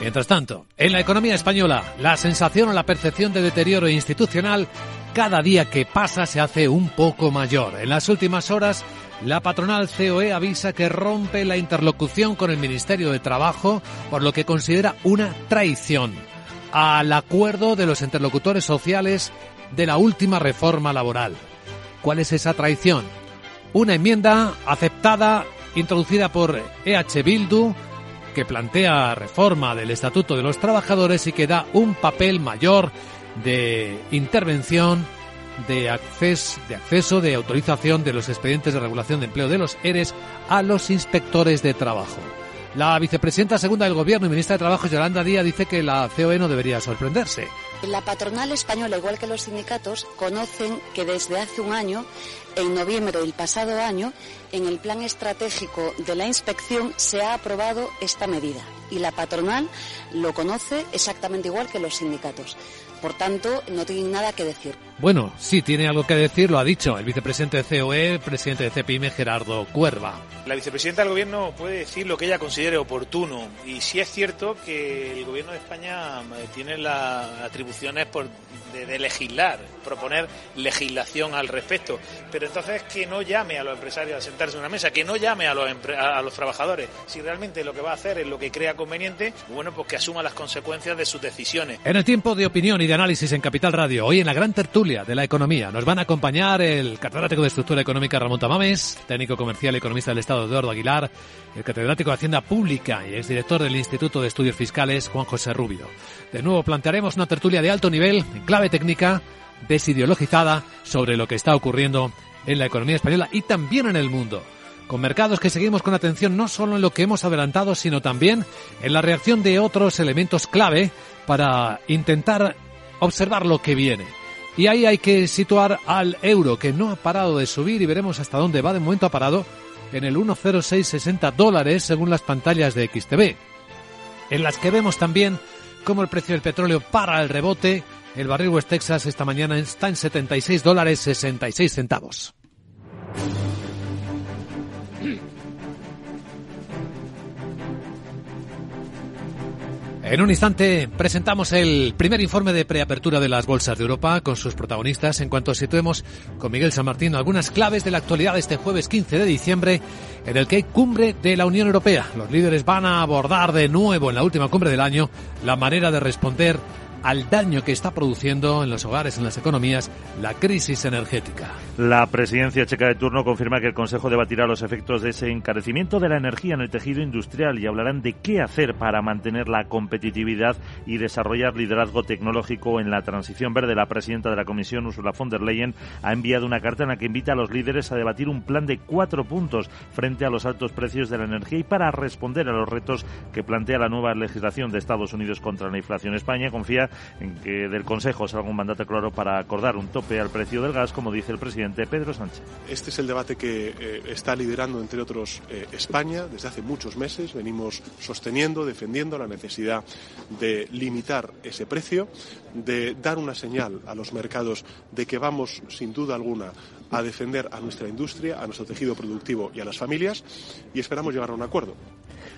Mientras tanto, en la economía española, la sensación o la percepción de deterioro institucional cada día que pasa se hace un poco mayor. En las últimas horas, la patronal COE avisa que rompe la interlocución con el Ministerio de Trabajo por lo que considera una traición al acuerdo de los interlocutores sociales de la última reforma laboral. ¿Cuál es esa traición? Una enmienda aceptada, introducida por EH Bildu, que plantea reforma del Estatuto de los Trabajadores y que da un papel mayor de intervención, de acceso, de acceso, de autorización de los expedientes de regulación de empleo de los ERES a los inspectores de trabajo. La vicepresidenta segunda del Gobierno y ministra de Trabajo, Yolanda Díaz, dice que la COE no debería sorprenderse. La patronal española, igual que los sindicatos, conocen que desde hace un año, en noviembre del pasado año, en el plan estratégico de la inspección se ha aprobado esta medida. Y la patronal lo conoce exactamente igual que los sindicatos. Por tanto, no tienen nada que decir. Bueno, sí tiene algo que decir, lo ha dicho el vicepresidente de COE, presidente de CPIME, Gerardo Cuerva. La vicepresidenta del Gobierno puede decir lo que ella considere oportuno y sí es cierto que el Gobierno de España eh, tiene las atribuciones por, de, legislar, proponer legislación al respecto, pero entonces que no llame a los empresarios a sentarse en una mesa, que no llame a los, a los trabajadores. Si realmente lo que va a hacer es lo que crea conveniente, bueno, pues que asuma las consecuencias de sus decisiones. En el tiempo de opinión y de análisis en Capital Radio, hoy en la gran tertulia de la economía, nos van a acompañar el catedrático de estructura económica Ramón Tamames, técnico comercial y economista del Estado Eduardo Aguilar, el catedrático de Hacienda Pública y exdirector del Instituto de Estudios Fiscales Juan José Rubio. De nuevo plantearemos una tertulia de alto nivel, en clave técnica, desideologizada, sobre lo que está ocurriendo en la economía española y también en el mundo con mercados que seguimos con atención no solo en lo que hemos adelantado, sino también en la reacción de otros elementos clave para intentar observar lo que viene. Y ahí hay que situar al euro, que no ha parado de subir y veremos hasta dónde va. De momento ha parado en el 1,0660 dólares según las pantallas de XTB, en las que vemos también cómo el precio del petróleo para el rebote. El barril West Texas esta mañana está en 76 dólares 66 centavos. En un instante presentamos el primer informe de preapertura de las bolsas de Europa con sus protagonistas en cuanto situemos con Miguel San Martín algunas claves de la actualidad de este jueves 15 de diciembre en el que hay cumbre de la Unión Europea. Los líderes van a abordar de nuevo en la última cumbre del año la manera de responder al daño que está produciendo en los hogares, en las economías, la crisis energética. La presidencia checa de turno confirma que el Consejo debatirá los efectos de ese encarecimiento de la energía en el tejido industrial y hablarán de qué hacer para mantener la competitividad y desarrollar liderazgo tecnológico en la transición verde. La presidenta de la Comisión, Ursula von der Leyen, ha enviado una carta en la que invita a los líderes a debatir un plan de cuatro puntos frente a los altos precios de la energía y para responder a los retos que plantea la nueva legislación de Estados Unidos contra la inflación. España confía en que del Consejo salga un mandato claro para acordar un tope al precio del gas, como dice el presidente Pedro Sánchez. Este es el debate que eh, está liderando, entre otros, eh, España desde hace muchos meses. Venimos sosteniendo, defendiendo la necesidad de limitar ese precio, de dar una señal a los mercados de que vamos, sin duda alguna, a defender a nuestra industria, a nuestro tejido productivo y a las familias y esperamos llegar a un acuerdo.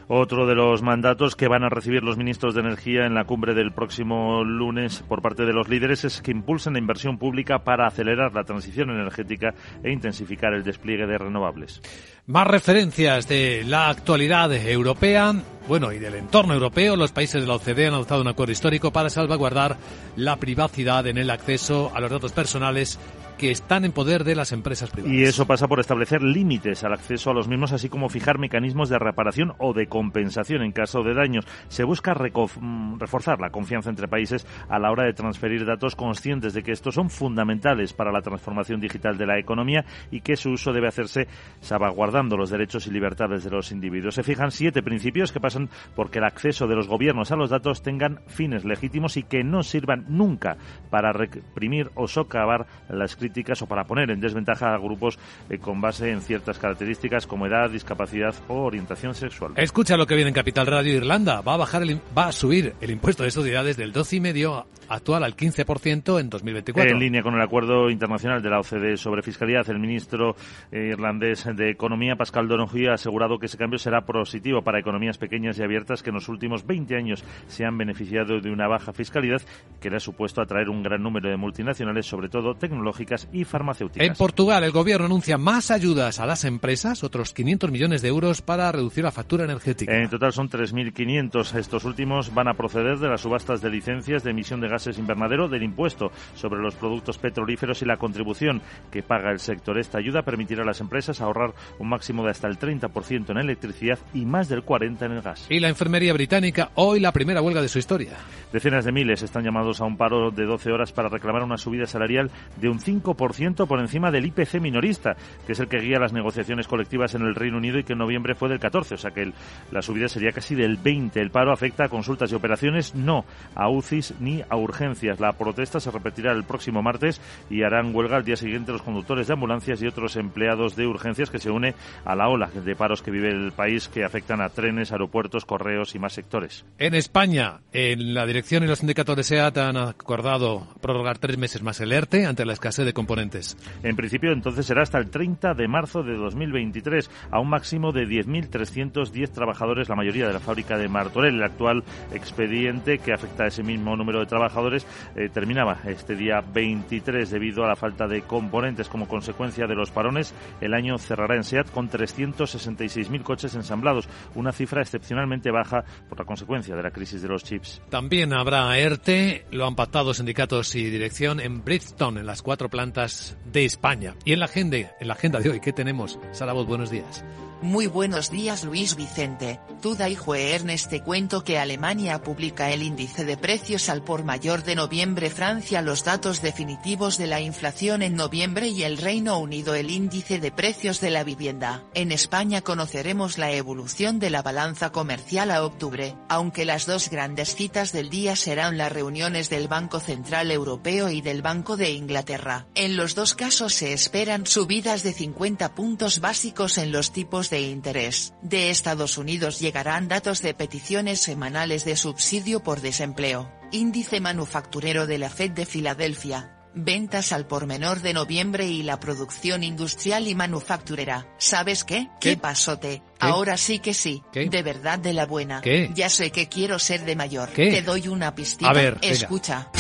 Otro de los mandatos que van a recibir los ministros de Energía en la cumbre del próximo lunes por parte de los líderes es que impulsen la inversión pública para acelerar la transición energética e intensificar el despliegue de renovables. Más referencias de la actualidad europea, bueno, y del entorno europeo. Los países de la OCDE han adoptado un acuerdo histórico para salvaguardar la privacidad en el acceso a los datos personales que están en poder de las empresas privadas. Y eso pasa por establecer límites al acceso a los mismos, así como fijar mecanismos de reparación o de compensación en caso de daños. Se busca mm, reforzar la confianza entre países a la hora de transferir datos conscientes de que estos son fundamentales para la transformación digital de la economía y que su uso debe hacerse salvaguardando los derechos y libertades de los individuos. Se fijan siete principios que pasan por que el acceso de los gobiernos a los datos tengan fines legítimos y que no sirvan nunca para reprimir o socavar la escritura o para poner en desventaja a grupos eh, con base en ciertas características como edad, discapacidad o orientación sexual. Escucha lo que viene en Capital Radio Irlanda. Va a bajar el, va a subir el impuesto de sociedades del 12,5 actual al 15% en 2024. En línea con el acuerdo internacional de la OCDE sobre fiscalidad, el ministro eh, irlandés de Economía, Pascal Donoghue, ha asegurado que ese cambio será positivo para economías pequeñas y abiertas que en los últimos 20 años se han beneficiado de una baja fiscalidad que le ha supuesto atraer un gran número de multinacionales, sobre todo tecnológicas y farmacéuticas. En Portugal, el gobierno anuncia más ayudas a las empresas, otros 500 millones de euros para reducir la factura energética. En total son 3.500. Estos últimos van a proceder de las subastas de licencias de emisión de gases invernadero, del impuesto sobre los productos petrolíferos y la contribución que paga el sector. Esta ayuda permitirá a las empresas ahorrar un máximo de hasta el 30% en electricidad y más del 40% en el gas. Y la enfermería británica, hoy la primera huelga de su historia. Decenas de miles están llamados a un paro de 12 horas para reclamar una subida salarial de un 5 por encima del IPC minorista, que es el que guía las negociaciones colectivas en el Reino Unido y que en noviembre fue del 14, o sea que la subida sería casi del 20. El paro afecta a consultas y operaciones, no a UCIs ni a urgencias. La protesta se repetirá el próximo martes y harán huelga al día siguiente los conductores de ambulancias y otros empleados de urgencias que se une a la ola de paros que vive el país que afectan a trenes, aeropuertos, correos y más sectores. En España, en la dirección y los sindicatos de SEAT han acordado prorrogar tres meses más el ERTE ante la escasez de componentes. En principio, entonces será hasta el 30 de marzo de 2023, a un máximo de 10.310 trabajadores, la mayoría de la fábrica de Martorell. El actual expediente que afecta a ese mismo número de trabajadores eh, terminaba este día 23 debido a la falta de componentes como consecuencia de los parones. El año cerrará en SEAT con 366.000 coches ensamblados, una cifra excepcionalmente baja por la consecuencia de la crisis de los chips. También habrá ERTE, lo han pactado sindicatos y dirección en Bridgestone, en las cuatro plantas de España. Y en la agenda, en la agenda de hoy, ¿qué tenemos? Sara buenos días. Muy buenos días Luis Vicente. Tuda y Juernes te cuento que Alemania publica el índice de precios al por mayor de noviembre, Francia los datos definitivos de la inflación en noviembre y el Reino Unido el índice de precios de la vivienda. En España conoceremos la evolución de la balanza comercial a octubre, aunque las dos grandes citas del día serán las reuniones del Banco Central Europeo y del Banco de Inglaterra. En los dos casos se esperan subidas de 50 puntos básicos en los tipos de interés. De Estados Unidos llegarán datos de peticiones semanales de subsidio por desempleo. Índice manufacturero de la Fed de Filadelfia. Ventas al por menor de noviembre y la producción industrial y manufacturera. ¿Sabes qué? ¿Qué, pasote? Ahora sí que sí. De verdad de la buena. Ya sé que quiero ser de mayor. Te doy una pistita. A ver, Escucha.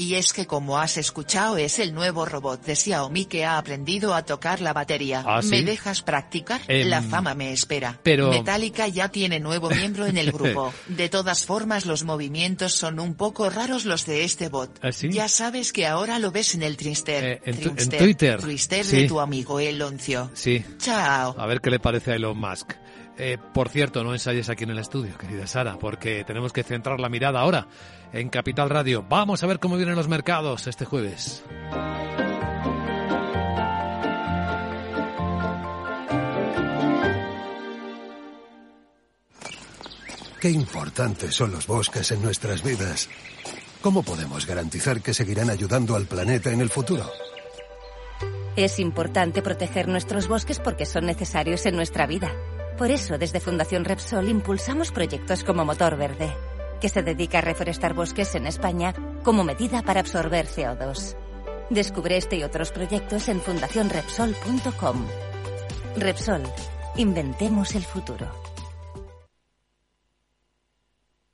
Y es que como has escuchado es el nuevo robot de Xiaomi que ha aprendido a tocar la batería. ¿Ah, ¿Me dejas practicar? Em, la fama me espera. pero- Metallica ya tiene nuevo miembro en el grupo. De todas formas los movimientos son un poco raros los de este bot. ¿Ah, sí? Ya sabes que ahora lo ves en el Twister. Eh, en tu- en Twitter. Twister Sí. de tu amigo Eloncio. Sí. Chao. A ver qué le parece a Elon Musk. Eh, por cierto, no ensayes aquí en el estudio, querida Sara, porque tenemos que centrar la mirada ahora en Capital Radio. Vamos a ver cómo vienen los mercados este jueves. Qué importantes son los bosques en nuestras vidas. ¿Cómo podemos garantizar que seguirán ayudando al planeta en el futuro? Es importante proteger nuestros bosques porque son necesarios en nuestra vida. Por eso, desde Fundación Repsol impulsamos proyectos como Motor Verde, que se dedica a reforestar bosques en España como medida para absorber CO2. Descubre este y otros proyectos en fundacionrepsol.com. Repsol, Inventemos el futuro.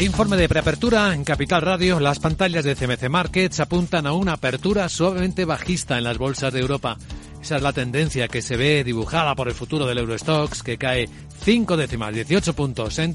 Informe de preapertura en Capital Radio. Las pantallas de CMC Markets apuntan a una apertura suavemente bajista en las bolsas de Europa. Esa es la tendencia que se ve dibujada por el futuro del Eurostox, que cae 5 décimas, 18 puntos, en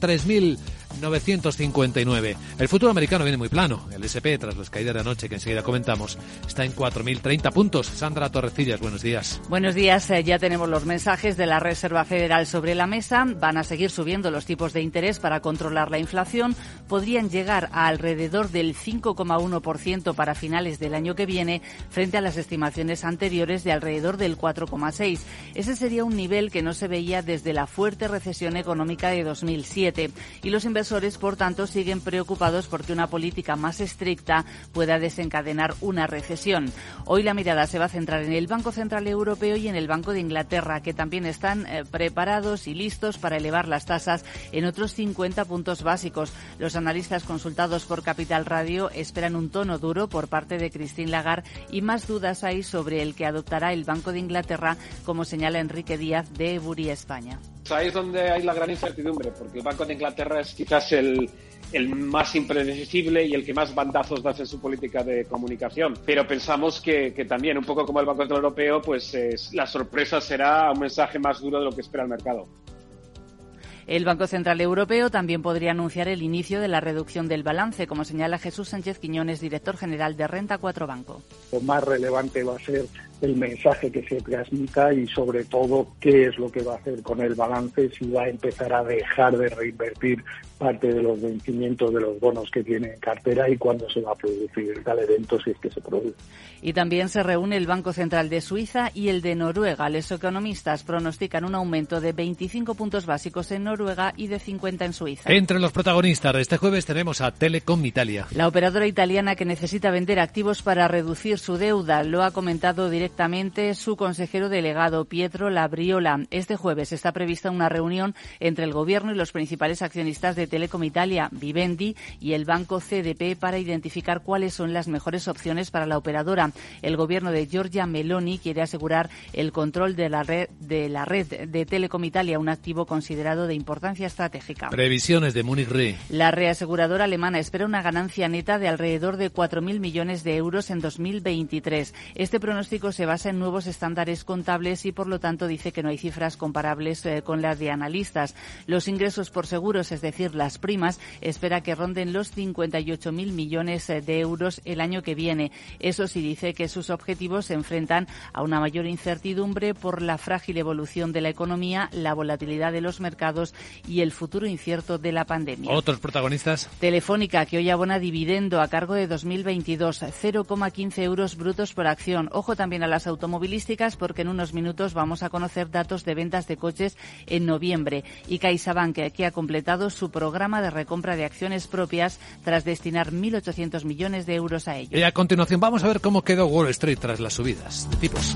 3.959. El futuro americano viene muy plano. El SP, tras las caídas de anoche que enseguida comentamos, está en 4.030 puntos. Sandra Torrecillas, buenos días. Buenos días. Eh, ya tenemos los mensajes de la Reserva Federal sobre la mesa. Van a seguir subiendo los tipos de interés para controlar la inflación. Podrían llegar a alrededor del 5,1% para finales del año que viene, frente a las estimaciones anteriores de alrededor del 4,6. Ese sería un nivel que no se veía desde la fuerte recesión económica de 2007 y los inversores, por tanto, siguen preocupados porque una política más estricta pueda desencadenar una recesión. Hoy la mirada se va a centrar en el Banco Central Europeo y en el Banco de Inglaterra, que también están eh, preparados y listos para elevar las tasas en otros 50 puntos básicos. Los analistas consultados por Capital Radio esperan un tono duro por parte de Christine Lagarde y más dudas hay sobre el que adoptará el Banco de Inglaterra, como señala Enrique Díaz de Eburi España. Ahí es donde hay la gran incertidumbre, porque el Banco de Inglaterra es quizás el, el más impredecible y el que más bandazos da en su política de comunicación. Pero pensamos que, que también, un poco como el Banco Central Europeo, pues la sorpresa será un mensaje más duro de lo que espera el mercado. El Banco Central Europeo también podría anunciar el inicio de la reducción del balance, como señala Jesús Sánchez Quiñones, director general de Renta 4 Banco. Lo más relevante va a ser el mensaje que se transmita y sobre todo qué es lo que va a hacer con el balance, si va a empezar a dejar de reinvertir parte de los vencimientos de los bonos que tiene en cartera y cuándo se va a producir tal evento si es que se produce. Y también se reúne el Banco Central de Suiza y el de Noruega. Los economistas pronostican un aumento de 25 puntos básicos en Noruega y de 50 en Suiza. Entre los protagonistas de este jueves tenemos a Telecom Italia. La operadora italiana que necesita vender activos para reducir su deuda lo ha comentado directamente su consejero delegado Pietro Labriola. Este jueves está prevista una reunión entre el gobierno y los principales accionistas de Telecom Italia, Vivendi y el banco CDP para identificar cuáles son las mejores opciones para la operadora. El gobierno de Giorgia Meloni quiere asegurar el control de la red de la red de Telecom Italia, un activo considerado de importancia estratégica. Previsiones de Munich Re. La reaseguradora alemana espera una ganancia neta de alrededor de 4.000 millones de euros en 2023. Este pronóstico se basa en nuevos estándares contables y, por lo tanto, dice que no hay cifras comparables eh, con las de analistas. Los ingresos por seguros, es decir, las primas, espera que ronden los 58.000 millones eh, de euros el año que viene. Eso sí dice que sus objetivos se enfrentan a una mayor incertidumbre por la frágil evolución de la economía, la volatilidad de los mercados y el futuro incierto de la pandemia. Otros protagonistas. Telefónica, que hoy abona dividendo a cargo de 2022, 0,15 euros brutos por acción. Ojo también a las automovilísticas porque en unos minutos vamos a conocer datos de ventas de coches en noviembre. Y CaixaBank, que ha completado su programa de recompra de acciones propias tras destinar 1.800 millones de euros a ello. Y a continuación vamos a ver cómo quedó Wall Street tras las subidas de tipos.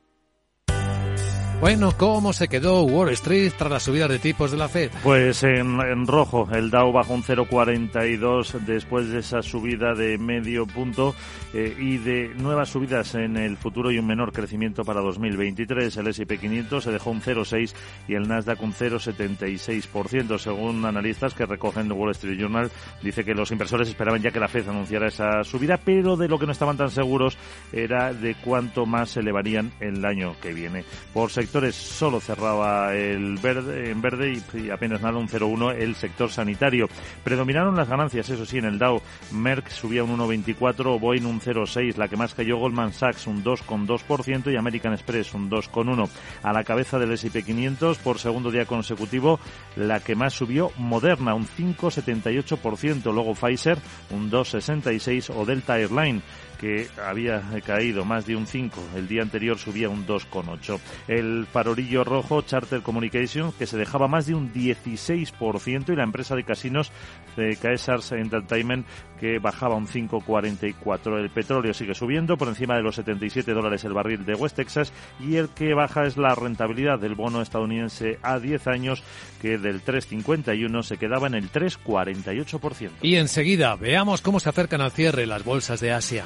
Bueno, ¿cómo se quedó Wall Street tras la subida de tipos de la Fed? Pues en, rojo, el Dow bajó un 0,42 después de esa subida de medio punto eh, y de nuevas subidas en el futuro y un menor crecimiento para 2023. El S&P 500 se dejó un 0,6 y el Nasdaq un 0,76%. Según analistas que recogen Wall Street Journal, dice que los inversores esperaban ya que la Fed anunciara esa subida, pero de lo que no estaban tan seguros era de cuánto más se elevarían el año que viene. Por solo cerraba el verde, en verde y, apenas nada un 0,1 el sector sanitario. Predominaron las ganancias, eso sí, en el Dow. Merck subía un 1,24, Boeing un 0,6, la que más cayó Goldman Sachs un 2,2% y American Express un 2,1. A la cabeza del S&P 500 por segundo día consecutivo, la que más subió Moderna un 5,78%, luego Pfizer un 2,66 o Delta Airline que había caído más de un 5. El día anterior subía un 2,8. El farorillo rojo, Charter Communication, que se dejaba más de un 16% y la empresa de casinos de Caesars Entertainment que bajaba un 5,44. El petróleo sigue subiendo por encima de los 77 dólares el barril de West Texas y el que baja es la rentabilidad del bono estadounidense a 10 años que del 3,51 se quedaba en el 3,48%. Y enseguida veamos cómo se acercan al cierre las bolsas de Asia.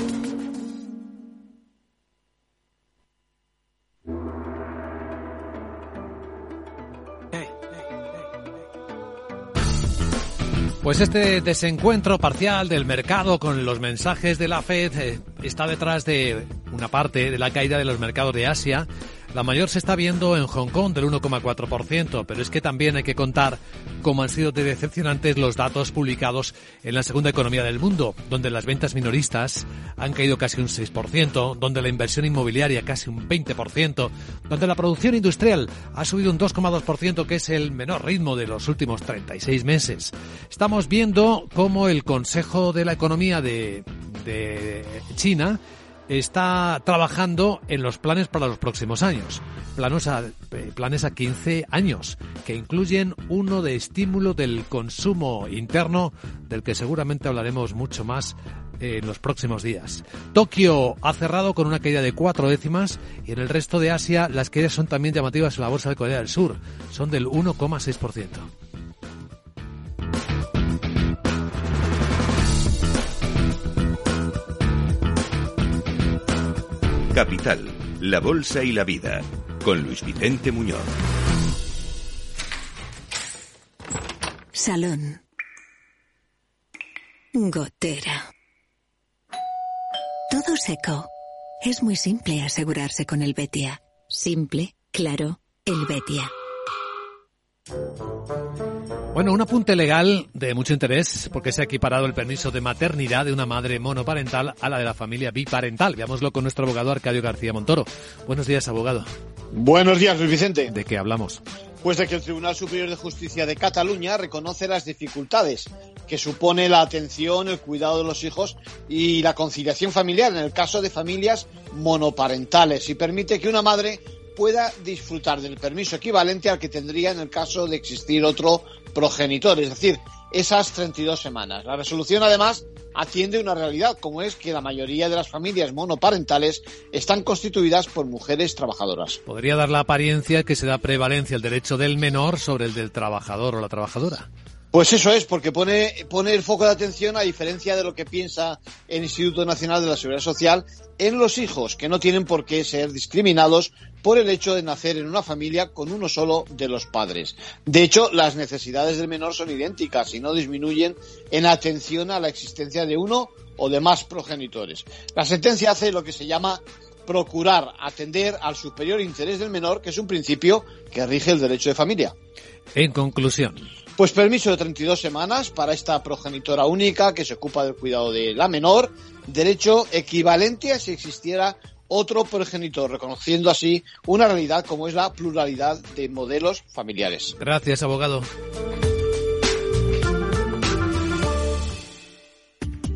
Pues este desencuentro parcial del mercado con los mensajes de la Fed eh, está detrás de una parte de la caída de los mercados de Asia la mayor se está viendo en Hong Kong del 1,4%, pero es que también hay que contar cómo han sido de decepcionantes los datos publicados en la segunda economía del mundo, donde las ventas minoristas han caído casi un 6%, donde la inversión inmobiliaria casi un 20%, donde la producción industrial ha subido un 2,2%, que es el menor ritmo de los últimos 36 meses. Estamos viendo cómo el Consejo de la Economía de China está trabajando en los planes para los próximos años. Planes a, eh, planes a 15 años, que incluyen uno de estímulo del consumo interno, del que seguramente hablaremos mucho más en los próximos días. Tokio ha cerrado con una caída de cuatro décimas y en el resto de Asia las caídas son también llamativas en la bolsa de Corea del Sur, son del 1,6%. Capital, la Bolsa y la Vida, con Luis Vicente Muñoz. Salón. Gotera. Todo seco. Es muy simple asegurarse con el Betia. Simple, claro, el Betia. Bueno, un apunte legal de mucho interés porque se ha equiparado el permiso de maternidad de una madre monoparental a la de la familia biparental. Veámoslo con nuestro abogado Arcadio García Montoro. Buenos días, abogado. Buenos días, Luis Vicente. ¿De qué hablamos? Pues de que el Tribunal Superior de Justicia de Cataluña reconoce las dificultades que supone la atención, el cuidado de los hijos y la conciliación familiar en el caso de familias monoparentales y permite que una madre pueda disfrutar del permiso equivalente al que tendría en el caso de existir otro progenitor, es decir, esas 32 semanas. La resolución, además, atiende una realidad, como es que la mayoría de las familias monoparentales están constituidas por mujeres trabajadoras. Podría dar la apariencia que se da prevalencia el derecho del menor sobre el del trabajador o la trabajadora. Pues eso es, porque pone, pone el foco de atención, a diferencia de lo que piensa el Instituto Nacional de la Seguridad Social, en los hijos, que no tienen por qué ser discriminados por el hecho de nacer en una familia con uno solo de los padres. De hecho, las necesidades del menor son idénticas y no disminuyen en atención a la existencia de uno o de más progenitores. La sentencia hace lo que se llama procurar atender al superior interés del menor, que es un principio que rige el derecho de familia. En conclusión. Pues permiso de 32 semanas para esta progenitora única que se ocupa del cuidado de la menor, derecho equivalente a si existiera otro progenitor, reconociendo así una realidad como es la pluralidad de modelos familiares. Gracias, abogado.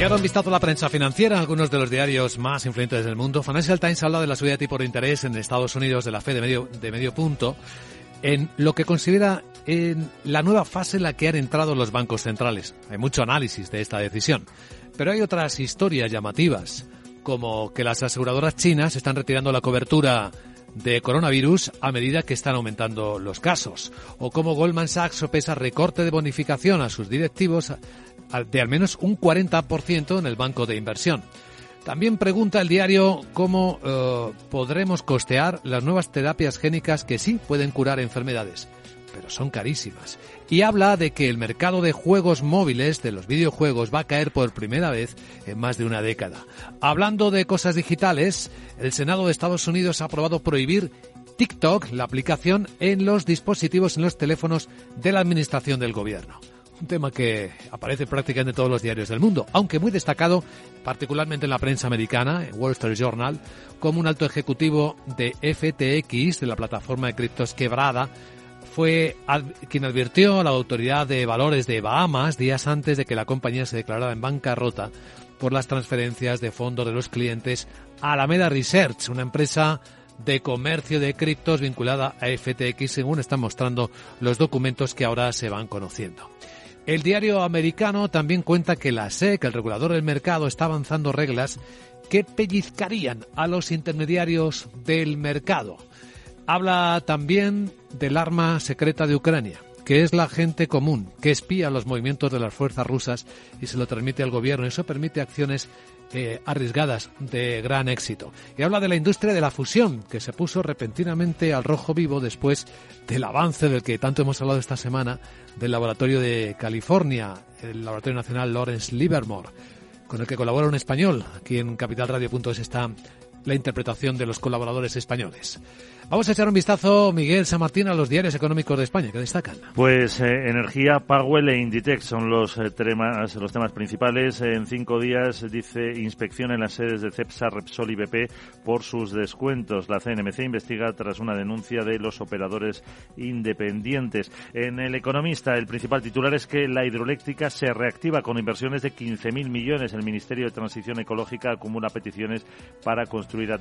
Y ahora un la prensa financiera. Algunos de los diarios más influyentes del mundo. Financial Times habla de la subida de tipo de interés en Estados Unidos de la Fed de medio, de medio punto en lo que considera en la nueva fase en la que han entrado los bancos centrales. Hay mucho análisis de esta decisión. Pero hay otras historias llamativas, como que las aseguradoras chinas están retirando la cobertura de coronavirus a medida que están aumentando los casos, o como Goldman Sachs sopesa recorte de bonificación a sus directivos de al menos un 40% en el banco de inversión. También pregunta el diario cómo eh, podremos costear las nuevas terapias génicas que sí pueden curar enfermedades, pero son carísimas. Y habla de que el mercado de juegos móviles, de los videojuegos, va a caer por primera vez en más de una década. Hablando de cosas digitales, el Senado de Estados Unidos ha aprobado prohibir TikTok, la aplicación, en los dispositivos, en los teléfonos de la Administración del Gobierno un tema que aparece prácticamente en todos los diarios del mundo, aunque muy destacado, particularmente en la prensa americana, en Wall Street Journal, como un alto ejecutivo de FTX, de la plataforma de criptos quebrada, fue quien advirtió a la autoridad de valores de Bahamas días antes de que la compañía se declarara en bancarrota por las transferencias de fondos de los clientes a Alameda Research, una empresa de comercio de criptos vinculada a FTX, según están mostrando los documentos que ahora se van conociendo. El diario americano también cuenta que la SEC, el regulador del mercado, está avanzando reglas que pellizcarían a los intermediarios del mercado. Habla también del arma secreta de Ucrania, que es la gente común, que espía los movimientos de las fuerzas rusas y se lo transmite al gobierno. Eso permite acciones eh, arriesgadas de gran éxito. Y habla de la industria de la fusión, que se puso repentinamente al rojo vivo después del avance del que tanto hemos hablado esta semana del laboratorio de California, el Laboratorio Nacional Lawrence Livermore, con el que colabora un español. Aquí en capitalradio.es está la interpretación de los colaboradores españoles. Vamos a echar un vistazo, Miguel San Martín, a los diarios económicos de España que destacan. Pues eh, energía, Powell e Inditex son los, eh, temas, los temas principales. En cinco días, dice, inspección en las sedes de CEPSA, Repsol y BP por sus descuentos. La CNMC investiga tras una denuncia de los operadores independientes. En El Economista, el principal titular es que la hidroeléctrica se reactiva con inversiones de 15.000 millones. El Ministerio de Transición Ecológica acumula peticiones para construir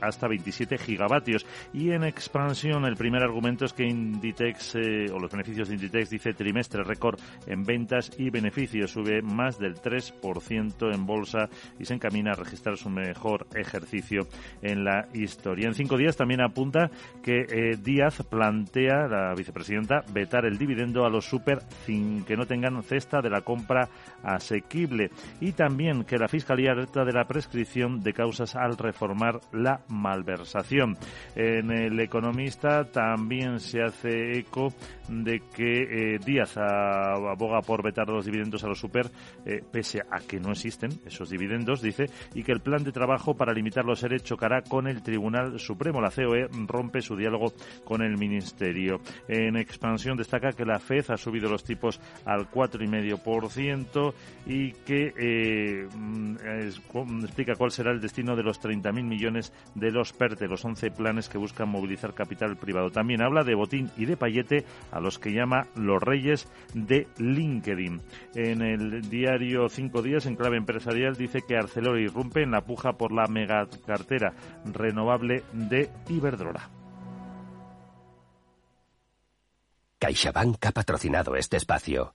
hasta 27 gigavatios. Y en expansión, el primer argumento es que Inditex, eh, o los beneficios de Inditex, dice trimestre récord en ventas y beneficios. Sube más del 3% en bolsa y se encamina a registrar su mejor ejercicio en la historia. En cinco días también apunta que eh, Díaz plantea, la vicepresidenta, vetar el dividendo a los super sin que no tengan cesta de la compra asequible. Y también que la Fiscalía alerta de la prescripción de causas al reformar la malversación. En el economista también se hace eco de que eh, Díaz aboga por vetar los dividendos a los super, eh, pese a que no existen esos dividendos, dice, y que el plan de trabajo para limitar los ERE chocará con el Tribunal Supremo. La COE rompe su diálogo con el Ministerio. En expansión destaca que la FED ha subido los tipos al 4,5% y que eh, explica cuál será el destino de los 30.000 millones de los PERTE, los 11 planes que buscan movilizar capital privado. También habla de botín y de payete a los que llama los reyes de LinkedIn. En el diario Cinco Días, en clave empresarial, dice que Arcelor irrumpe en la puja por la megacartera renovable de Iberdrola. CaixaBank ha patrocinado este espacio.